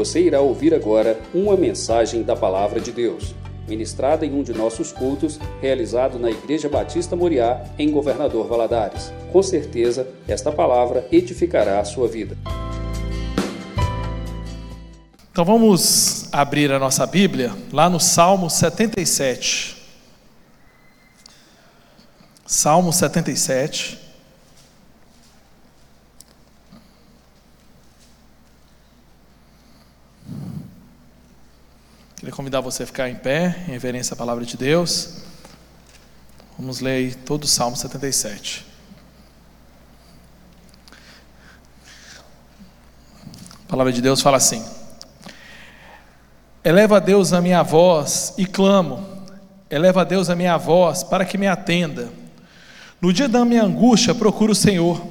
Você irá ouvir agora uma mensagem da Palavra de Deus, ministrada em um de nossos cultos, realizado na Igreja Batista Moriá, em Governador Valadares. Com certeza, esta palavra edificará a sua vida. Então vamos abrir a nossa Bíblia lá no Salmo 77. Salmo 77. Queria convidar você a ficar em pé, em reverência à palavra de Deus. Vamos ler todo o Salmo 77. A palavra de Deus fala assim: Eleva a Deus a minha voz e clamo, eleva a Deus a minha voz para que me atenda. No dia da minha angústia, procuro o Senhor.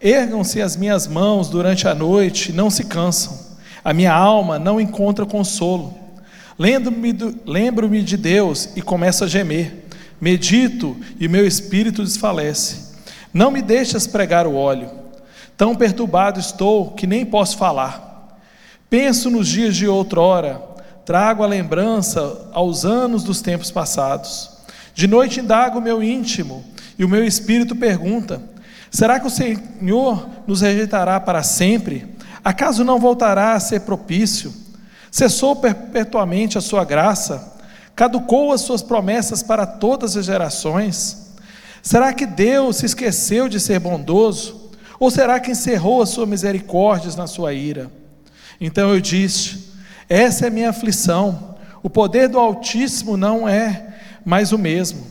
Ergam-se as minhas mãos durante a noite, não se cansam. A minha alma não encontra consolo. Lembro-me lembro de Deus e começo a gemer. Medito e meu espírito desfalece. Não me deixas pregar o óleo. Tão perturbado estou que nem posso falar. Penso nos dias de outrora, trago a lembrança aos anos dos tempos passados. De noite indago o meu íntimo e o meu espírito pergunta: será que o Senhor nos rejeitará para sempre? Acaso não voltará a ser propício? Cessou perpetuamente a sua graça? Caducou as suas promessas para todas as gerações? Será que Deus se esqueceu de ser bondoso? Ou será que encerrou as suas misericórdias na sua ira? Então eu disse: essa é minha aflição. O poder do Altíssimo não é mais o mesmo.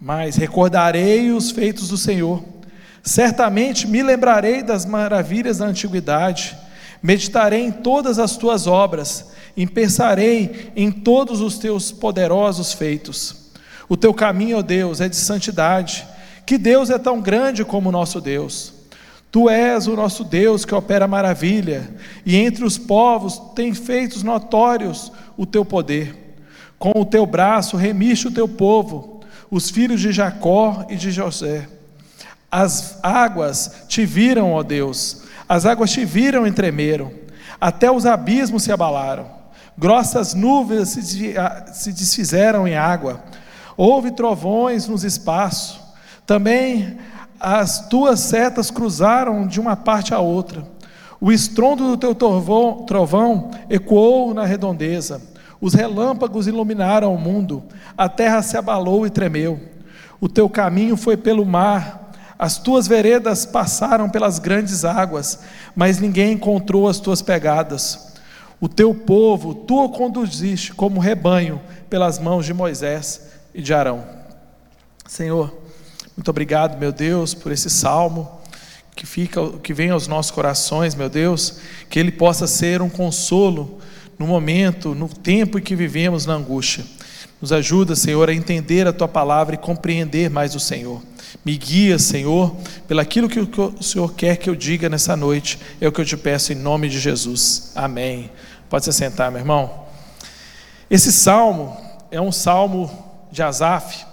Mas recordarei os feitos do Senhor. Certamente me lembrarei das maravilhas da antiguidade. Meditarei em todas as tuas obras e pensarei em todos os teus poderosos feitos. O teu caminho, ó Deus, é de santidade. Que Deus é tão grande como o nosso Deus. Tu és o nosso Deus que opera maravilha, e entre os povos tem feitos notórios o teu poder. Com o teu braço remiste o teu povo, os filhos de Jacó e de José. As águas te viram, ó Deus, as águas te viram e tremeram, até os abismos se abalaram, grossas nuvens se desfizeram em água, houve trovões nos espaços, também as tuas setas cruzaram de uma parte à outra. O estrondo do teu trovão, trovão ecoou na redondeza. Os relâmpagos iluminaram o mundo. A terra se abalou e tremeu. O teu caminho foi pelo mar. As tuas veredas passaram pelas grandes águas, mas ninguém encontrou as tuas pegadas. O teu povo tu o conduziste como rebanho pelas mãos de Moisés e de Arão. Senhor, muito obrigado, meu Deus, por esse salmo que fica, que vem aos nossos corações, meu Deus, que ele possa ser um consolo no momento, no tempo em que vivemos na angústia. Nos ajuda, Senhor, a entender a tua palavra e compreender mais o Senhor. Me guia, Senhor, pelaquilo que o Senhor quer que eu diga nessa noite. É o que eu te peço em nome de Jesus. Amém. Pode se sentar, meu irmão. Esse salmo é um salmo de Asaf.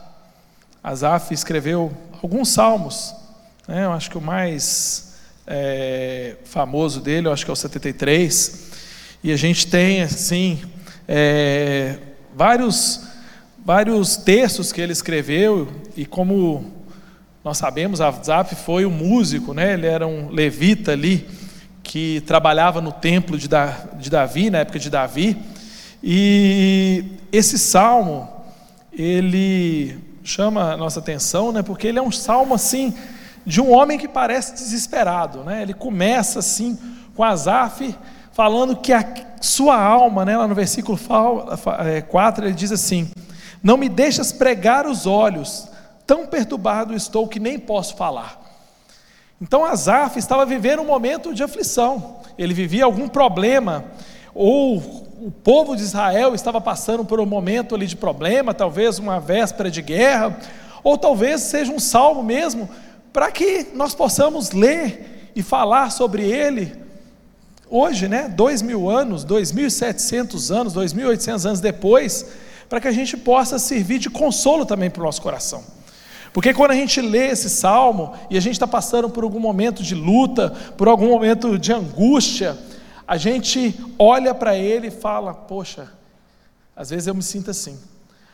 Asaf escreveu alguns salmos, né? eu acho que o mais é, famoso dele, eu acho que é o 73, e a gente tem, assim, é, vários, vários textos que ele escreveu, e como nós sabemos, Asaf foi um músico, né? ele era um levita ali, que trabalhava no templo de Davi, na época de Davi, e esse salmo, ele chama a nossa atenção, né, porque ele é um salmo assim de um homem que parece desesperado, né? Ele começa assim com Asaf falando que a sua alma, né, lá no versículo 4, é, ele diz assim: Não me deixas pregar os olhos, tão perturbado estou que nem posso falar. Então Asaf estava vivendo um momento de aflição, ele vivia algum problema, ou o povo de Israel estava passando por um momento ali de problema, talvez uma véspera de guerra, ou talvez seja um salmo mesmo, para que nós possamos ler e falar sobre ele hoje, né? Dois mil anos, dois mil e setecentos anos, dois mil e oitocentos anos depois, para que a gente possa servir de consolo também para o nosso coração. Porque quando a gente lê esse salmo e a gente está passando por algum momento de luta, por algum momento de angústia, a gente olha para ele e fala: Poxa, às vezes eu me sinto assim.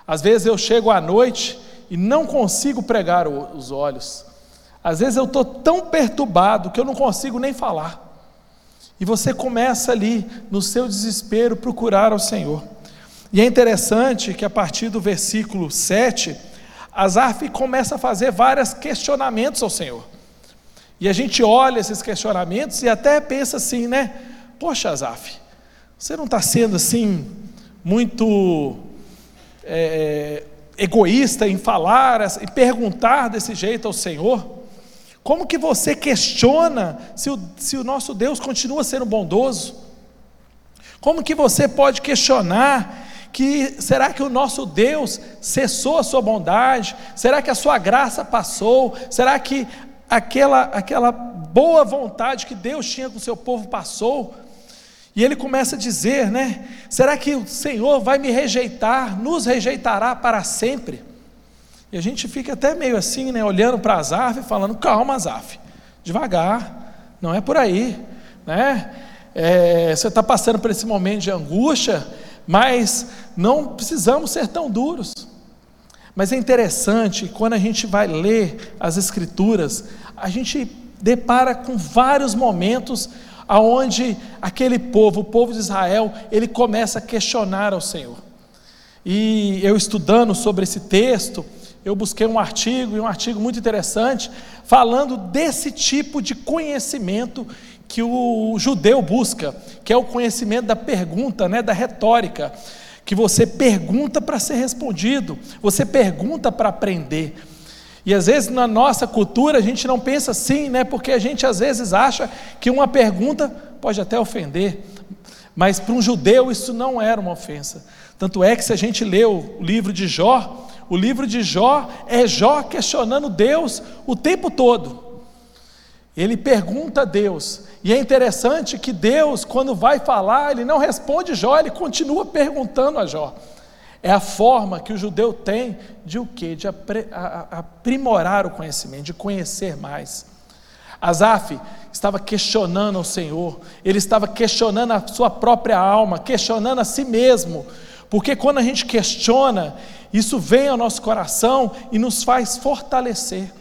Às vezes eu chego à noite e não consigo pregar os olhos. Às vezes eu estou tão perturbado que eu não consigo nem falar. E você começa ali, no seu desespero, procurar ao Senhor. E é interessante que a partir do versículo 7, Asaf começa a fazer vários questionamentos ao Senhor. E a gente olha esses questionamentos e até pensa assim, né? Poxa, Asaf, você não está sendo assim muito é, egoísta em falar e perguntar desse jeito ao Senhor? Como que você questiona se o, se o nosso Deus continua sendo bondoso? Como que você pode questionar que será que o nosso Deus cessou a sua bondade? Será que a sua graça passou? Será que aquela aquela boa vontade que Deus tinha com o seu povo passou? E ele começa a dizer, né? Será que o Senhor vai me rejeitar, nos rejeitará para sempre? E a gente fica até meio assim, né? Olhando para Azaf e falando: calma, Azaf, devagar, não é por aí, né? É, você está passando por esse momento de angústia, mas não precisamos ser tão duros. Mas é interessante, quando a gente vai ler as Escrituras, a gente depara com vários momentos aonde aquele povo, o povo de Israel, ele começa a questionar ao Senhor. E eu estudando sobre esse texto, eu busquei um artigo, e um artigo muito interessante, falando desse tipo de conhecimento que o judeu busca, que é o conhecimento da pergunta, né, da retórica, que você pergunta para ser respondido, você pergunta para aprender. E às vezes na nossa cultura a gente não pensa assim, né? Porque a gente às vezes acha que uma pergunta pode até ofender, mas para um judeu isso não era uma ofensa. Tanto é que se a gente lê o livro de Jó, o livro de Jó é Jó questionando Deus o tempo todo. Ele pergunta a Deus, e é interessante que Deus, quando vai falar, ele não responde Jó, ele continua perguntando a Jó. É a forma que o judeu tem de o quê? De aprimorar o conhecimento, de conhecer mais. Asaf estava questionando o Senhor, ele estava questionando a sua própria alma, questionando a si mesmo, porque quando a gente questiona, isso vem ao nosso coração e nos faz fortalecer.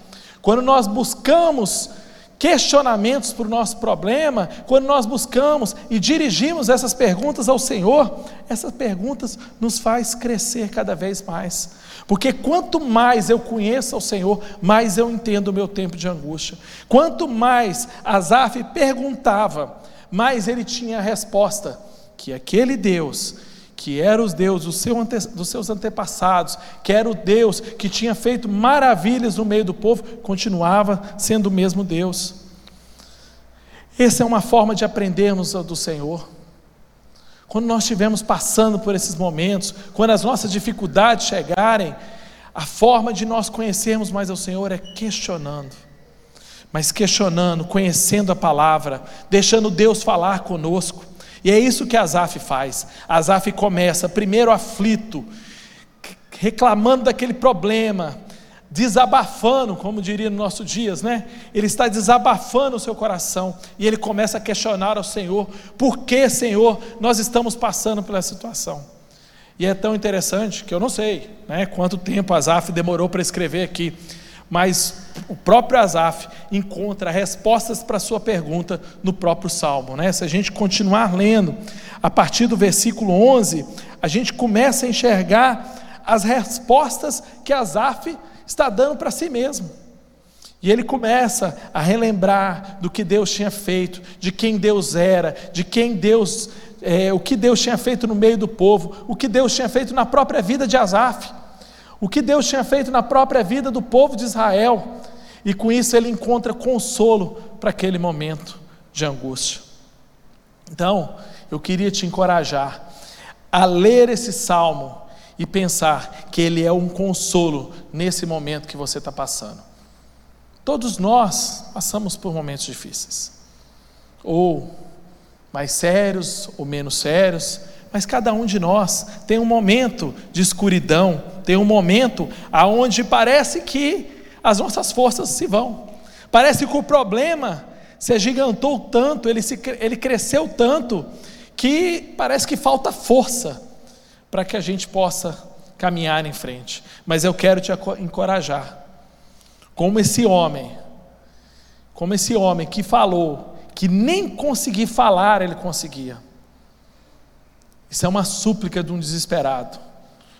Quando nós buscamos questionamentos para o nosso problema, quando nós buscamos e dirigimos essas perguntas ao Senhor, essas perguntas nos faz crescer cada vez mais. Porque quanto mais eu conheço ao Senhor, mais eu entendo o meu tempo de angústia. Quanto mais Asaf perguntava, mais ele tinha a resposta que aquele Deus que era os Deus do seu ante, dos seus antepassados, que era o Deus que tinha feito maravilhas no meio do povo, continuava sendo o mesmo Deus. Essa é uma forma de aprendermos do Senhor. Quando nós estivermos passando por esses momentos, quando as nossas dificuldades chegarem, a forma de nós conhecermos mais ao Senhor é questionando. Mas questionando, conhecendo a palavra, deixando Deus falar conosco. E é isso que Asaf faz. Asaf começa primeiro aflito, reclamando daquele problema, desabafando, como diria nos nossos dias, né? Ele está desabafando o seu coração e ele começa a questionar ao Senhor: por que, Senhor, nós estamos passando pela situação? E é tão interessante que eu não sei né, quanto tempo Asaf demorou para escrever aqui, mas o próprio Asaf encontra respostas para a sua pergunta no próprio Salmo. Né? Se a gente continuar lendo, a partir do versículo 11, a gente começa a enxergar as respostas que Asaf está dando para si mesmo. E ele começa a relembrar do que Deus tinha feito, de quem Deus era, de quem Deus, é, o que Deus tinha feito no meio do povo, o que Deus tinha feito na própria vida de Asaf o que Deus tinha feito na própria vida do povo de Israel, e com isso ele encontra consolo para aquele momento de angústia. Então, eu queria te encorajar a ler esse salmo e pensar que ele é um consolo nesse momento que você está passando. Todos nós passamos por momentos difíceis, ou mais sérios ou menos sérios, mas cada um de nós tem um momento de escuridão, tem um momento aonde parece que as nossas forças se vão. Parece que o problema se agigantou tanto, ele, se, ele cresceu tanto, que parece que falta força para que a gente possa caminhar em frente. Mas eu quero te encorajar, como esse homem, como esse homem que falou que nem conseguir falar ele conseguia. Isso é uma súplica de um desesperado.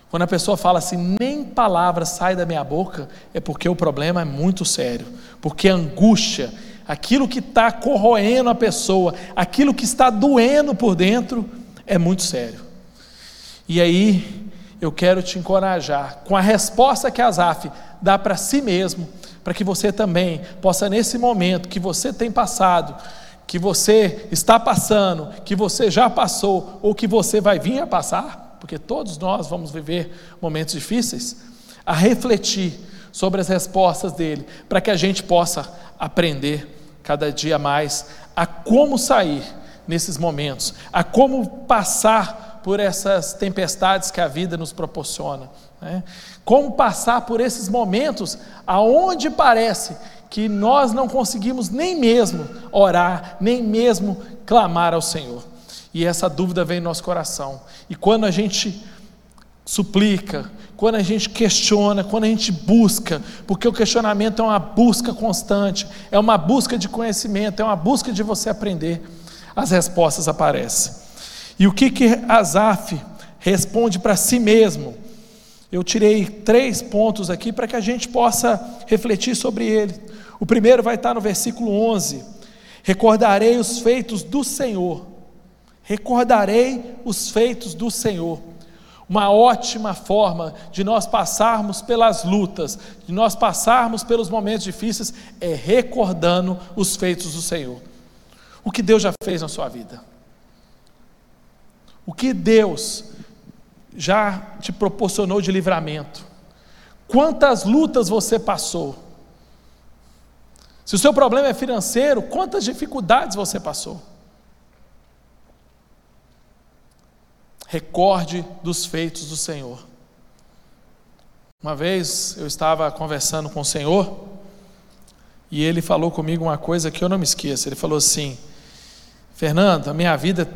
Quando a pessoa fala assim, nem palavra sai da minha boca, é porque o problema é muito sério. Porque a angústia, aquilo que está corroendo a pessoa, aquilo que está doendo por dentro, é muito sério. E aí, eu quero te encorajar com a resposta que Asaf dá para si mesmo, para que você também possa, nesse momento que você tem passado, que você está passando, que você já passou, ou que você vai vir a passar, porque todos nós vamos viver momentos difíceis, a refletir sobre as respostas dele, para que a gente possa aprender cada dia mais a como sair nesses momentos, a como passar por essas tempestades que a vida nos proporciona, né? como passar por esses momentos aonde parece que nós não conseguimos nem mesmo orar, nem mesmo clamar ao Senhor. E essa dúvida vem em nosso coração. E quando a gente suplica, quando a gente questiona, quando a gente busca, porque o questionamento é uma busca constante, é uma busca de conhecimento, é uma busca de você aprender, as respostas aparecem. E o que que Asaf responde para si mesmo? Eu tirei três pontos aqui para que a gente possa refletir sobre ele. O primeiro vai estar no versículo 11: Recordarei os feitos do Senhor Recordarei os feitos do Senhor. Uma ótima forma de nós passarmos pelas lutas, de nós passarmos pelos momentos difíceis, é recordando os feitos do Senhor. O que Deus já fez na sua vida. O que Deus já te proporcionou de livramento. Quantas lutas você passou. Se o seu problema é financeiro, quantas dificuldades você passou. Recorde dos feitos do Senhor. Uma vez eu estava conversando com o Senhor e ele falou comigo uma coisa que eu não me esqueço. Ele falou assim: Fernando, a minha vida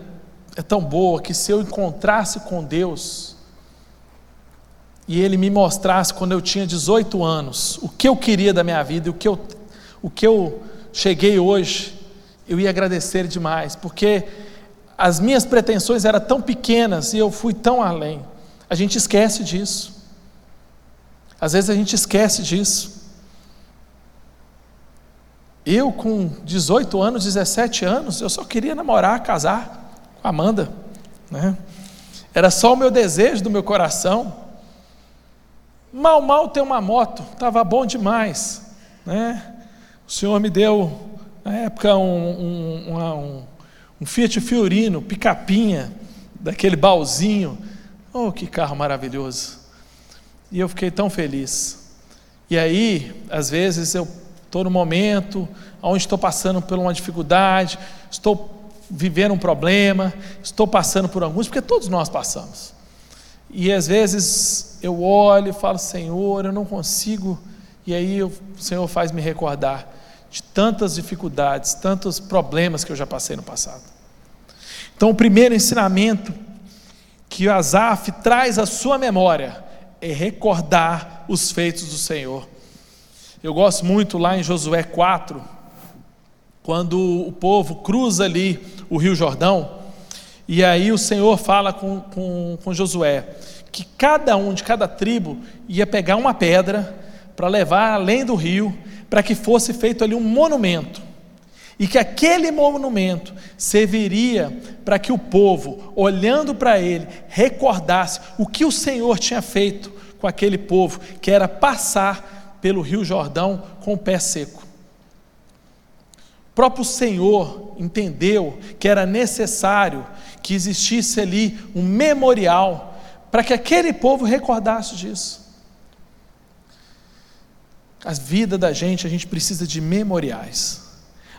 é tão boa que se eu encontrasse com Deus e Ele me mostrasse quando eu tinha 18 anos o que eu queria da minha vida, o que eu, o que eu cheguei hoje, eu ia agradecer demais, porque as minhas pretensões eram tão pequenas e eu fui tão além. A gente esquece disso. Às vezes a gente esquece disso. Eu, com 18 anos, 17 anos, eu só queria namorar, casar com a Amanda. Né? Era só o meu desejo do meu coração. Mal, mal ter uma moto, estava bom demais. Né? O Senhor me deu, na época, um, um, um, um Fiat Fiorino, picapinha, daquele baúzinho. Oh, que carro maravilhoso! E eu fiquei tão feliz. E aí, às vezes, eu estou no momento onde estou passando por uma dificuldade, estou vivendo um problema, estou passando por angústia, porque todos nós passamos. E às vezes eu olho e falo, Senhor, eu não consigo. E aí o Senhor faz me recordar de tantas dificuldades, tantos problemas que eu já passei no passado. Então, o primeiro ensinamento que Asaf traz à sua memória é recordar os feitos do Senhor. Eu gosto muito lá em Josué 4, quando o povo cruza ali o Rio Jordão, e aí o Senhor fala com, com, com Josué que cada um de cada tribo ia pegar uma pedra para levar além do rio, para que fosse feito ali um monumento e que aquele monumento serviria para que o povo, olhando para ele, recordasse o que o Senhor tinha feito com aquele povo, que era passar pelo Rio Jordão com o pé seco. O próprio Senhor entendeu que era necessário que existisse ali um memorial para que aquele povo recordasse disso. A vida da gente, a gente precisa de memoriais.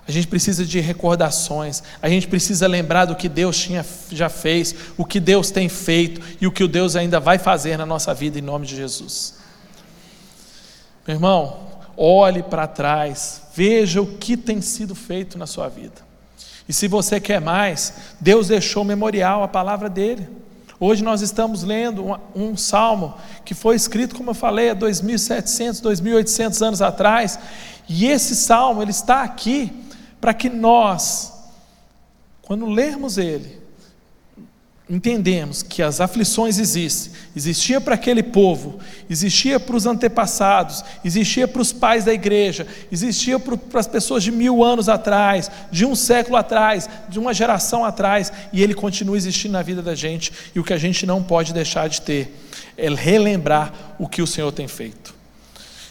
A gente precisa de recordações, a gente precisa lembrar do que Deus tinha, já fez, o que Deus tem feito e o que o Deus ainda vai fazer na nossa vida em nome de Jesus. Meu irmão, olhe para trás, veja o que tem sido feito na sua vida. E se você quer mais, Deus deixou memorial, a palavra dele. Hoje nós estamos lendo um, um, salmo que foi escrito, como eu falei, há 2.700, 2.800 anos atrás, e esse salmo ele está aqui para que nós, quando lermos ele, entendemos que as aflições existem, existia para aquele povo, existia para os antepassados, existia para os pais da igreja, existia para as pessoas de mil anos atrás, de um século atrás, de uma geração atrás, e ele continua existindo na vida da gente, e o que a gente não pode deixar de ter é relembrar o que o Senhor tem feito.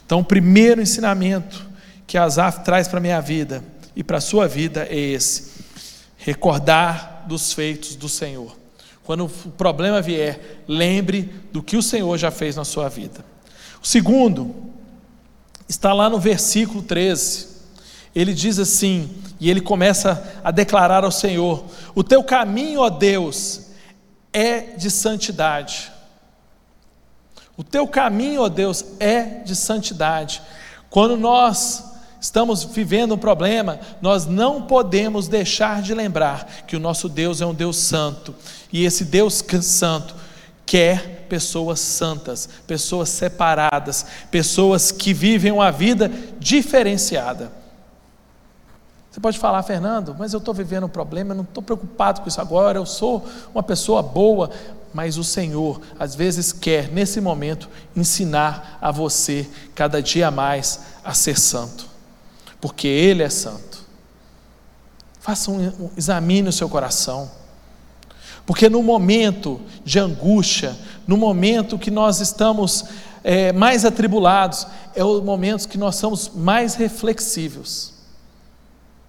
Então, o primeiro ensinamento que Asaf traz para a minha vida e para a sua vida é esse: recordar dos feitos do Senhor. Quando o problema vier, lembre do que o Senhor já fez na sua vida. O segundo está lá no versículo 13. Ele diz assim, e ele começa a declarar ao Senhor: O teu caminho, ó Deus, é de santidade. O teu caminho, ó Deus, é de santidade. Quando nós estamos vivendo um problema, nós não podemos deixar de lembrar que o nosso Deus é um Deus santo, e esse Deus santo quer pessoas santas, pessoas separadas, pessoas que vivem uma vida diferenciada. Você pode falar, Fernando, mas eu estou vivendo um problema, eu não estou preocupado com isso agora, eu sou uma pessoa boa, mas o Senhor, às vezes, quer, nesse momento, ensinar a você, cada dia mais, a ser santo porque Ele é santo. Faça um, examine o seu coração. Porque no momento de angústia, no momento que nós estamos é, mais atribulados, é o momento que nós somos mais reflexivos.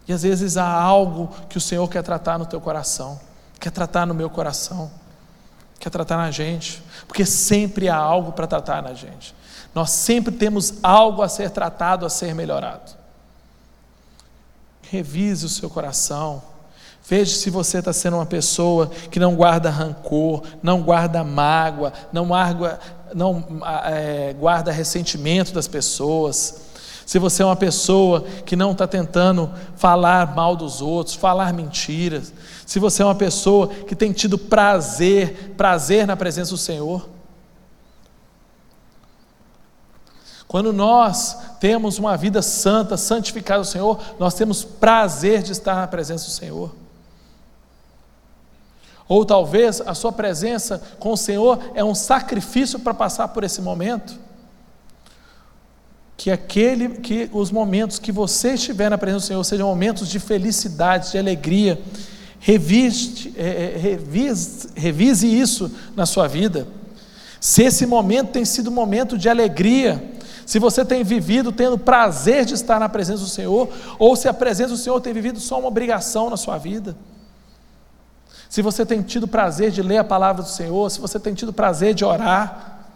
E às vezes há algo que o Senhor quer tratar no teu coração, quer tratar no meu coração, quer tratar na gente, porque sempre há algo para tratar na gente. Nós sempre temos algo a ser tratado, a ser melhorado. Revise o seu coração. Veja se você está sendo uma pessoa que não guarda rancor, não guarda mágoa, não, argua, não é, guarda ressentimento das pessoas. Se você é uma pessoa que não está tentando falar mal dos outros, falar mentiras. Se você é uma pessoa que tem tido prazer, prazer na presença do Senhor. Quando nós temos uma vida santa, santificada ao Senhor, nós temos prazer de estar na presença do Senhor. Ou talvez a sua presença com o Senhor é um sacrifício para passar por esse momento. Que aquele, que os momentos que você estiver na presença do Senhor sejam momentos de felicidade, de alegria. Revise, é, é, revise, revise isso na sua vida. Se esse momento tem sido um momento de alegria, se você tem vivido tendo prazer de estar na presença do Senhor, ou se a presença do Senhor tem vivido só uma obrigação na sua vida. Se você tem tido prazer de ler a palavra do Senhor, se você tem tido prazer de orar.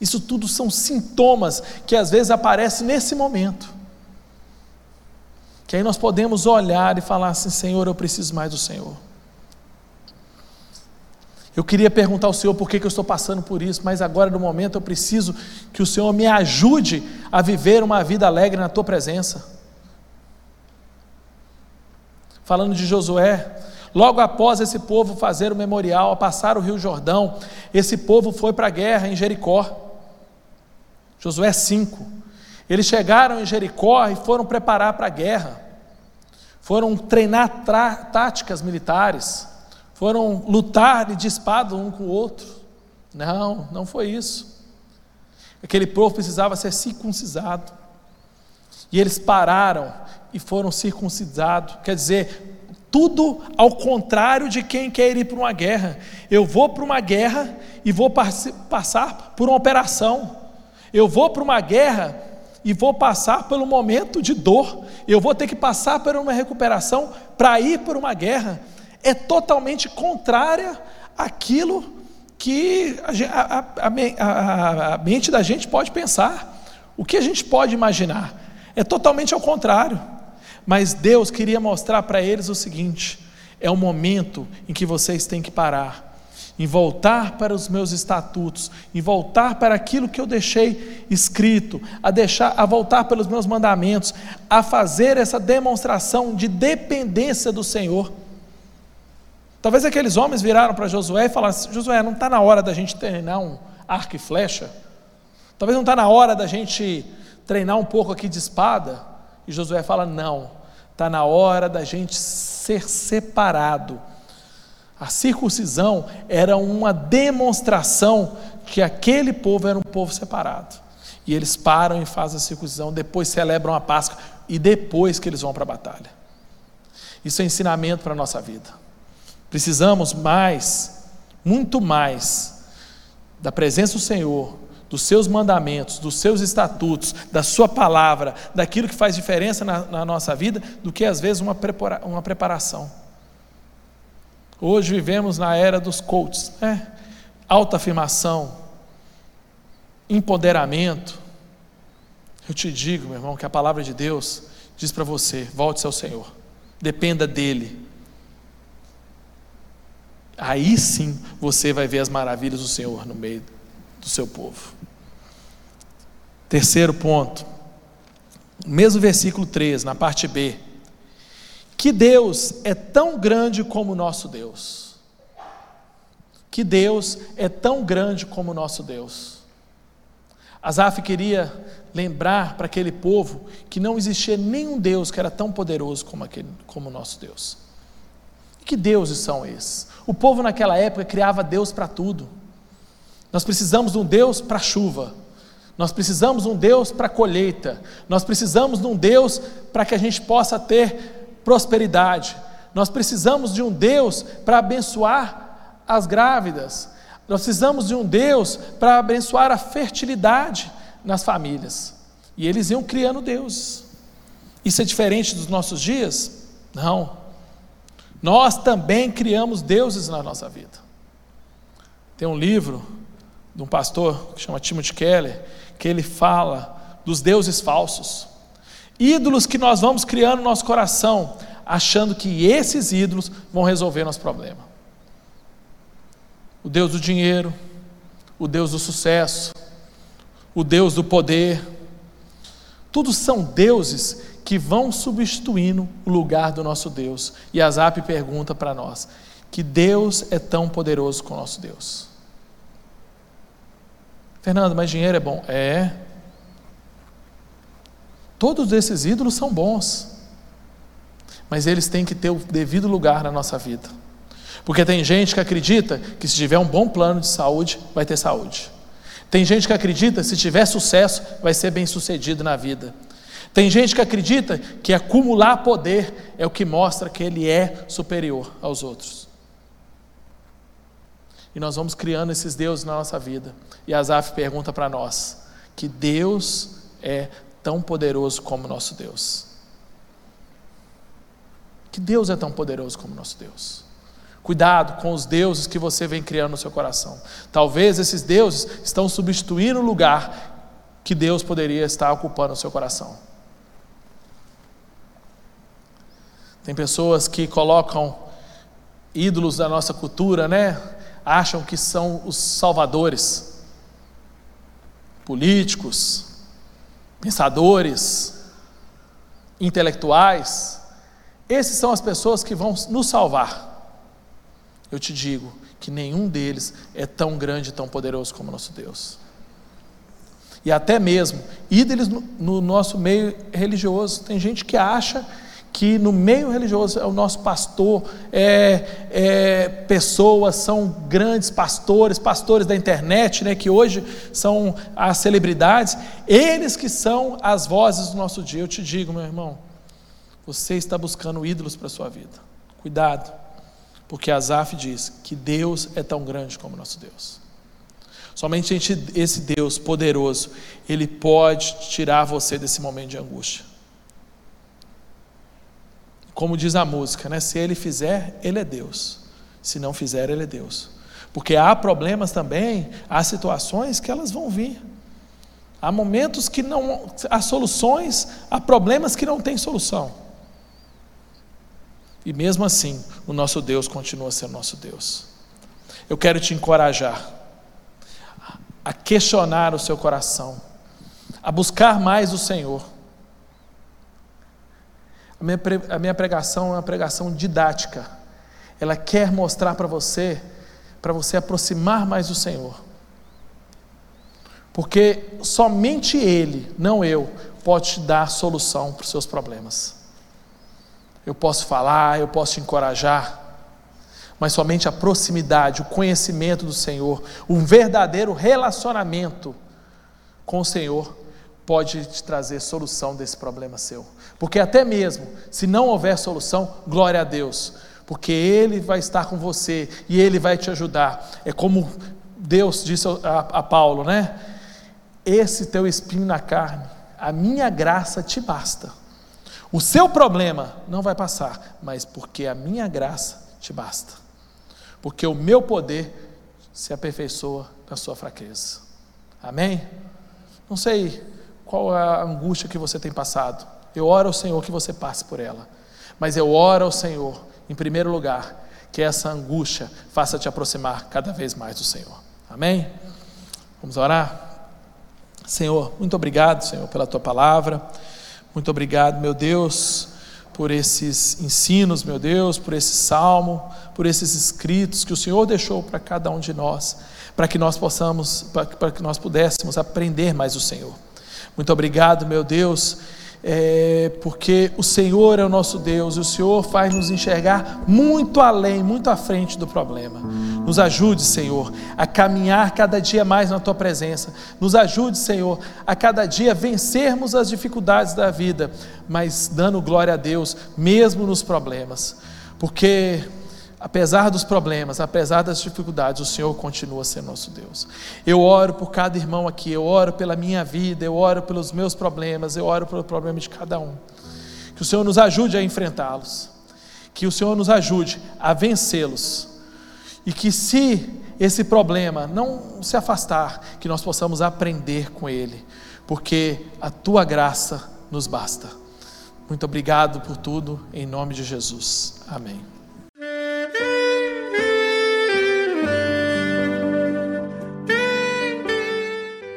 Isso tudo são sintomas que às vezes aparecem nesse momento. Que aí nós podemos olhar e falar assim: Senhor, eu preciso mais do Senhor. Eu queria perguntar ao Senhor por que, que eu estou passando por isso, mas agora no momento eu preciso que o Senhor me ajude a viver uma vida alegre na tua presença. Falando de Josué, logo após esse povo fazer o memorial, passar o Rio Jordão, esse povo foi para a guerra em Jericó. Josué 5. Eles chegaram em Jericó e foram preparar para a guerra, foram treinar táticas militares foram lutar de espada um com o outro. Não, não foi isso. Aquele povo precisava ser circuncisado. E eles pararam e foram circuncidados. Quer dizer, tudo ao contrário de quem quer ir para uma guerra. Eu vou para uma guerra e vou passar por uma operação. Eu vou para uma guerra e vou passar pelo momento de dor. Eu vou ter que passar por uma recuperação para ir para uma guerra é totalmente contrária àquilo que a, a, a, a, mente da gente pode pensar, o que a gente pode imaginar. É totalmente ao contrário. Mas Deus queria mostrar para eles o seguinte: é o momento em que vocês têm que parar. em voltar para os meus estatutos, em voltar para aquilo que eu deixei escrito, a deixar, a voltar pelos meus mandamentos, a fazer essa demonstração de dependência do Senhor. Talvez aqueles homens viraram para Josué e falaram: Josué, não está na hora da gente treinar um arco e flecha? Talvez não está na hora da gente treinar um pouco aqui de espada? E Josué fala: Não, está na hora da gente ser separado a circuncisão era uma demonstração que aquele povo era um povo separado. E eles param e fazem a circuncisão, depois celebram a Páscoa e depois que eles vão para a batalha. Isso é ensinamento para a nossa vida. Precisamos mais, muito mais, da presença do Senhor, dos seus mandamentos, dos seus estatutos, da sua palavra, daquilo que faz diferença na, na nossa vida, do que às vezes uma, prepara, uma preparação. Hoje vivemos na era dos coaches, né? autoafirmação, empoderamento. Eu te digo, meu irmão, que a palavra de Deus diz para você: volte ao Senhor, dependa dEle. Aí sim você vai ver as maravilhas do Senhor no meio do seu povo. Terceiro ponto, mesmo versículo 3, na parte B que Deus é tão grande como o nosso Deus. Que Deus é tão grande como o nosso Deus. Asaf queria lembrar para aquele povo que não existia nenhum Deus que era tão poderoso como, aquele, como o nosso Deus. Que deuses são esses? O povo naquela época criava Deus para tudo. Nós precisamos de um Deus para chuva. Nós precisamos de um Deus para colheita. Nós precisamos de um Deus para que a gente possa ter prosperidade. Nós precisamos de um Deus para abençoar as grávidas. Nós precisamos de um Deus para abençoar a fertilidade nas famílias. E eles iam criando deuses. Isso é diferente dos nossos dias? Não. Nós também criamos deuses na nossa vida. Tem um livro de um pastor que chama Timothy Keller, que ele fala dos deuses falsos. Ídolos que nós vamos criando no nosso coração, achando que esses ídolos vão resolver nosso problema. O Deus do dinheiro, o Deus do sucesso, o Deus do poder, tudo são deuses que vão substituindo o lugar do nosso Deus. E Azap pergunta para nós: que Deus é tão poderoso com o nosso Deus? Fernando, mas dinheiro é bom? É. Todos esses ídolos são bons, mas eles têm que ter o devido lugar na nossa vida. Porque tem gente que acredita que se tiver um bom plano de saúde, vai ter saúde. Tem gente que acredita que se tiver sucesso, vai ser bem sucedido na vida. Tem gente que acredita que acumular poder é o que mostra que ele é superior aos outros. E nós vamos criando esses deuses na nossa vida. E Asaf pergunta para nós: que Deus é tão poderoso como nosso Deus. Que Deus é tão poderoso como nosso Deus. Cuidado com os deuses que você vem criando no seu coração. Talvez esses deuses estão substituindo o lugar que Deus poderia estar ocupando no seu coração. Tem pessoas que colocam ídolos da nossa cultura, né? Acham que são os salvadores. Políticos, pensadores, intelectuais, esses são as pessoas que vão nos salvar. Eu te digo que nenhum deles é tão grande tão poderoso como nosso Deus. E até mesmo ídolos no, no nosso meio religioso. Tem gente que acha que no meio religioso é o nosso pastor, é, é, pessoas são grandes pastores, pastores da internet, né, que hoje são as celebridades, eles que são as vozes do nosso dia. Eu te digo, meu irmão, você está buscando ídolos para a sua vida. Cuidado, porque Asaf diz que Deus é tão grande como nosso Deus. Somente esse Deus poderoso, ele pode tirar você desse momento de angústia. Como diz a música, né? Se ele fizer, ele é Deus. Se não fizer, ele é Deus. Porque há problemas também, há situações que elas vão vir. Há momentos que não há soluções, há problemas que não têm solução. E mesmo assim, o nosso Deus continua sendo nosso Deus. eu quero te encorajar a questionar o seu coração, a buscar mais o Senhor. A minha, a minha pregação é uma pregação didática. Ela quer mostrar para você, para você aproximar mais do Senhor. Porque somente Ele, não eu, pode te dar solução para os seus problemas. Eu posso falar, eu posso te encorajar, mas somente a proximidade, o conhecimento do Senhor, um verdadeiro relacionamento com o Senhor pode te trazer solução desse problema seu. Porque até mesmo se não houver solução, glória a Deus, porque Ele vai estar com você e Ele vai te ajudar. É como Deus disse a, a Paulo, né? Esse teu espinho na carne, a minha graça te basta. O seu problema não vai passar, mas porque a minha graça te basta. Porque o meu poder se aperfeiçoa na sua fraqueza. Amém? Não sei qual é a angústia que você tem passado. Eu oro ao Senhor que você passe por ela. Mas eu oro ao Senhor, em primeiro lugar, que essa angústia faça te aproximar cada vez mais do Senhor. Amém? Vamos orar? Senhor, muito obrigado, Senhor, pela tua palavra. Muito obrigado, meu Deus, por esses ensinos, meu Deus, por esse salmo, por esses escritos que o Senhor deixou para cada um de nós, para que nós possamos, para que nós pudéssemos aprender mais o Senhor. Muito obrigado, meu Deus, é, porque o Senhor é o nosso Deus e o Senhor faz nos enxergar muito além, muito à frente do problema. Nos ajude, Senhor, a caminhar cada dia mais na Tua presença. Nos ajude, Senhor, a cada dia vencermos as dificuldades da vida, mas dando glória a Deus, mesmo nos problemas, porque apesar dos problemas, apesar das dificuldades, o Senhor continua sendo nosso Deus. Eu oro por cada irmão aqui, eu oro pela minha vida, eu oro pelos meus problemas, eu oro pelo problema de cada um. Que o Senhor nos ajude a enfrentá-los, que o Senhor nos ajude a vencê-los, e que se esse problema não se afastar, que nós possamos aprender com ele, porque a tua graça nos basta. Muito obrigado por tudo, em nome de Jesus. Amém.